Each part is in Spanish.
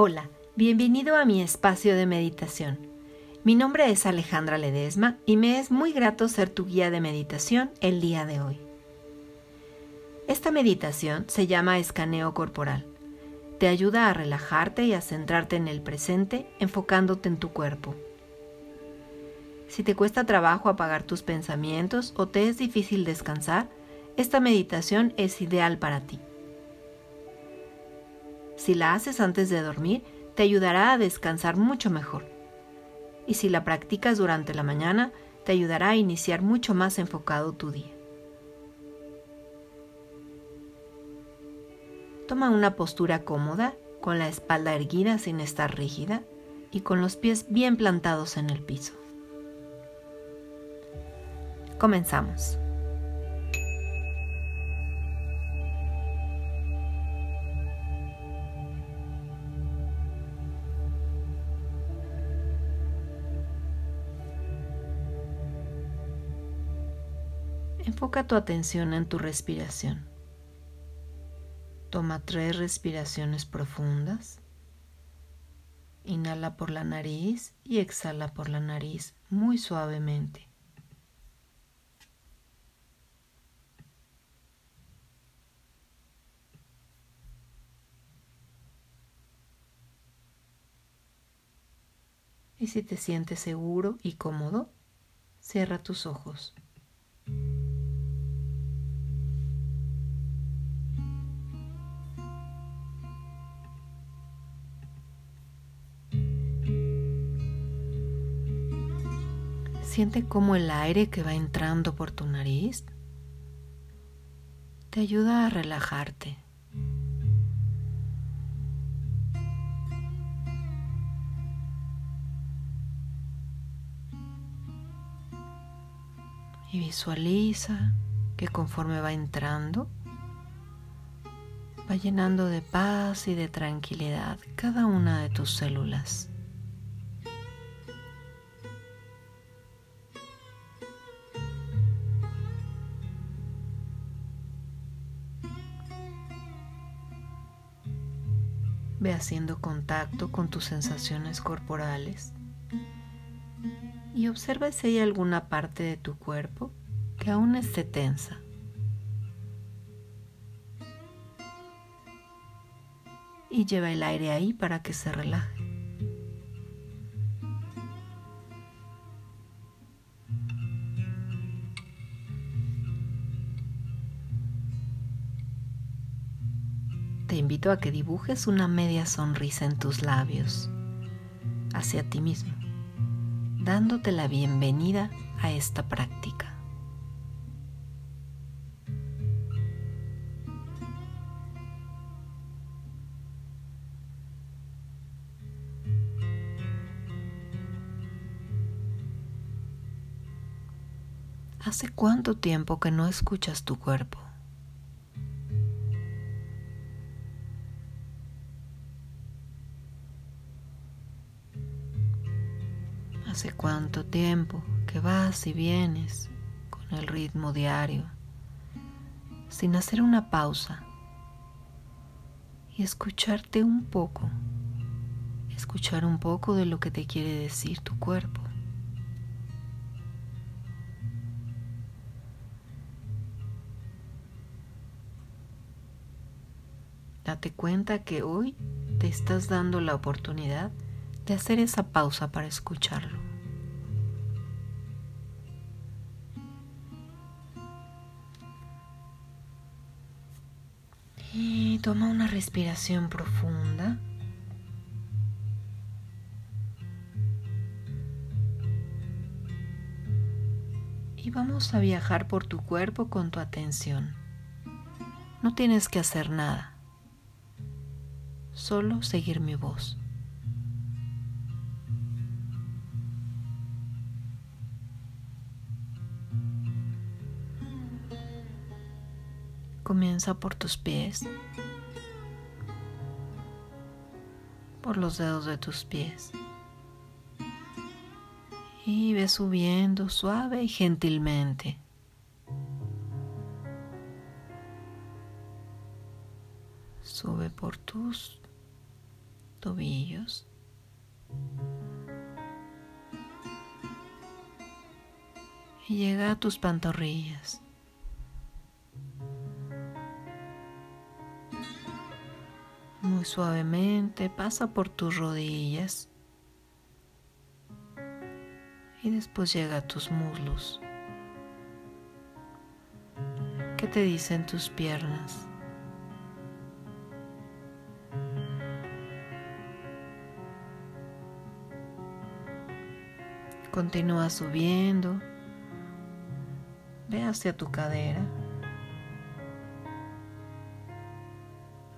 Hola, bienvenido a mi espacio de meditación. Mi nombre es Alejandra Ledesma y me es muy grato ser tu guía de meditación el día de hoy. Esta meditación se llama escaneo corporal. Te ayuda a relajarte y a centrarte en el presente enfocándote en tu cuerpo. Si te cuesta trabajo apagar tus pensamientos o te es difícil descansar, esta meditación es ideal para ti. Si la haces antes de dormir, te ayudará a descansar mucho mejor. Y si la practicas durante la mañana, te ayudará a iniciar mucho más enfocado tu día. Toma una postura cómoda, con la espalda erguida sin estar rígida y con los pies bien plantados en el piso. Comenzamos. Enfoca tu atención en tu respiración. Toma tres respiraciones profundas. Inhala por la nariz y exhala por la nariz muy suavemente. Y si te sientes seguro y cómodo, cierra tus ojos. Siente cómo el aire que va entrando por tu nariz te ayuda a relajarte. Y visualiza que conforme va entrando, va llenando de paz y de tranquilidad cada una de tus células. Ve haciendo contacto con tus sensaciones corporales y observa si hay alguna parte de tu cuerpo que aún esté tensa. Y lleva el aire ahí para que se relaje. A que dibujes una media sonrisa en tus labios hacia ti mismo, dándote la bienvenida a esta práctica. ¿Hace cuánto tiempo que no escuchas tu cuerpo? Cuánto tiempo que vas y vienes con el ritmo diario, sin hacer una pausa y escucharte un poco, escuchar un poco de lo que te quiere decir tu cuerpo. Date cuenta que hoy te estás dando la oportunidad de hacer esa pausa para escucharlo. Toma una respiración profunda. Y vamos a viajar por tu cuerpo con tu atención. No tienes que hacer nada, solo seguir mi voz. Comienza por tus pies, por los dedos de tus pies. Y ve subiendo suave y gentilmente. Sube por tus tobillos. Y llega a tus pantorrillas. Muy suavemente pasa por tus rodillas y después llega a tus muslos. ¿Qué te dicen tus piernas? Continúa subiendo. Ve hacia tu cadera,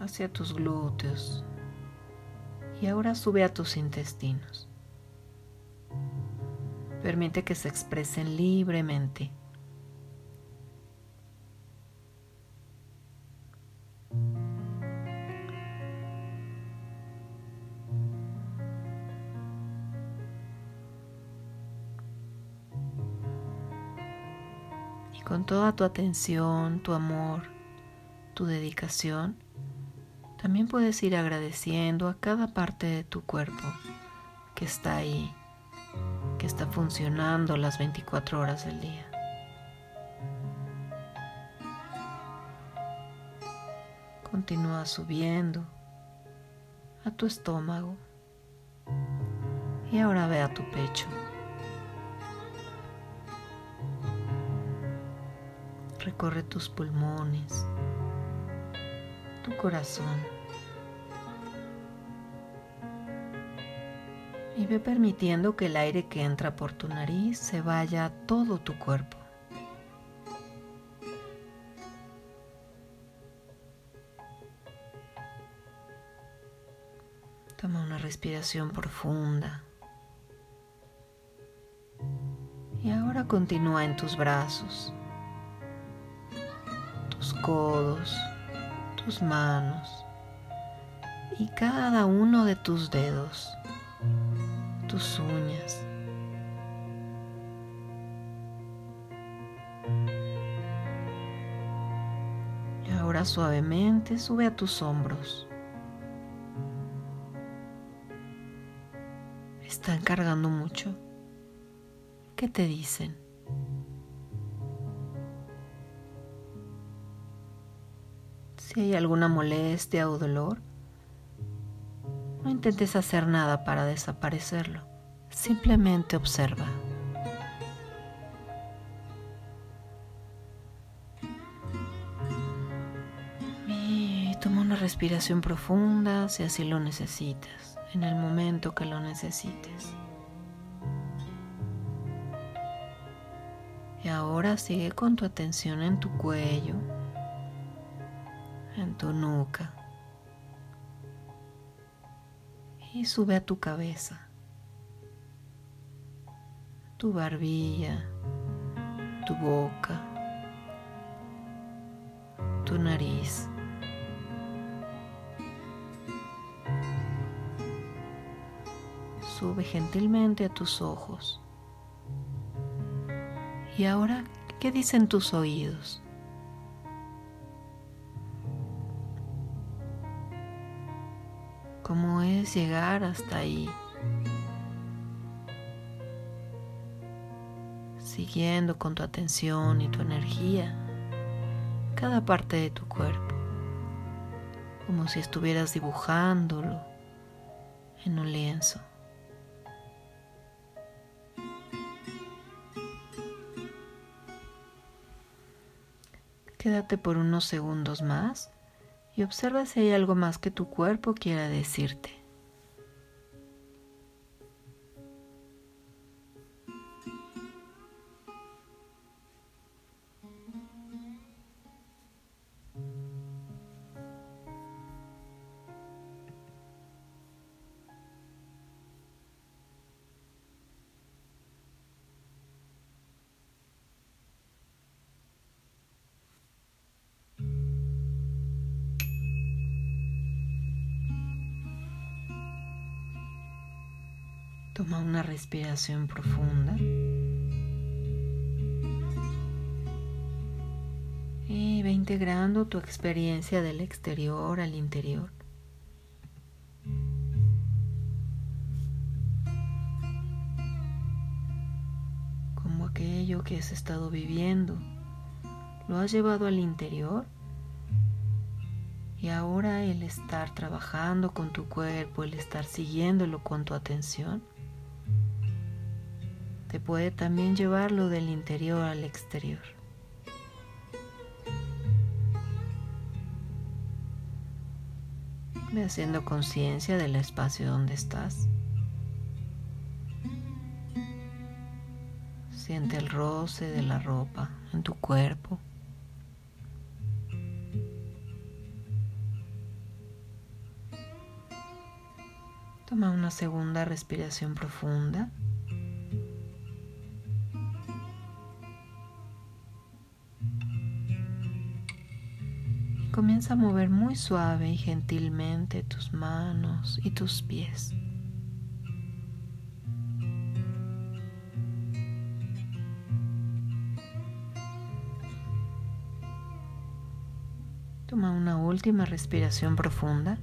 hacia tus glúteos y ahora sube a tus intestinos. Permite que se expresen libremente. Y con toda tu atención, tu amor, tu dedicación, también puedes ir agradeciendo a cada parte de tu cuerpo que está ahí que está funcionando las 24 horas del día. Continúa subiendo a tu estómago y ahora ve a tu pecho. Recorre tus pulmones, corazón. y ve permitiendo que el aire que entra por tu nariz se vaya a todo tu cuerpo. Toma una respiración profunda. Y ahora continúa en tus brazos, tus codos, tus manos y cada uno de tus dedos tus uñas. Y ahora suavemente sube a tus hombros. ¿Están cargando mucho? ¿Qué te dicen? Si hay alguna molestia o dolor, no intentes hacer nada para desaparecerlo, simplemente observa. Y toma una respiración profunda si así lo necesitas, en el momento que lo necesites. Y ahora sigue con tu atención en tu cuello, en tu nuca y sube a tu cabeza, tu barbilla, tu boca, tu nariz. Sube gentilmente a tus ojos. Y ahora, ¿qué dicen tus oídos? Cómo es llegar hasta ahí. Siguiendo con tu atención y tu energía cada parte de tu cuerpo, como si estuvieras dibujándolo en un lienzo. Quédate por unos segundos más y observa si hay algo más que tu cuerpo quiera decirte. Toma una respiración profunda. Y ve integrando tu experiencia del exterior al interior. Como aquello que has estado viviendo. Lo has llevado al interior. Y ahora el estar trabajando con tu cuerpo, el estar siguiéndolo con tu atención te puede también llevarlo del interior al exterior. Ve haciendo conciencia del espacio donde estás. Siente el roce de la ropa en tu cuerpo. Toma una segunda respiración profunda. Comienza a mover muy suave y gentilmente tus manos y tus pies. Toma una última respiración profunda.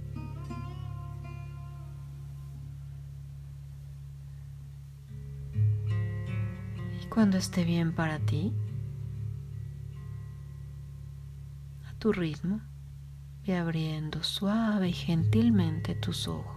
cuando esté bien para ti, tu ritmo, ve abriendo suave y gentilmente tus ojos.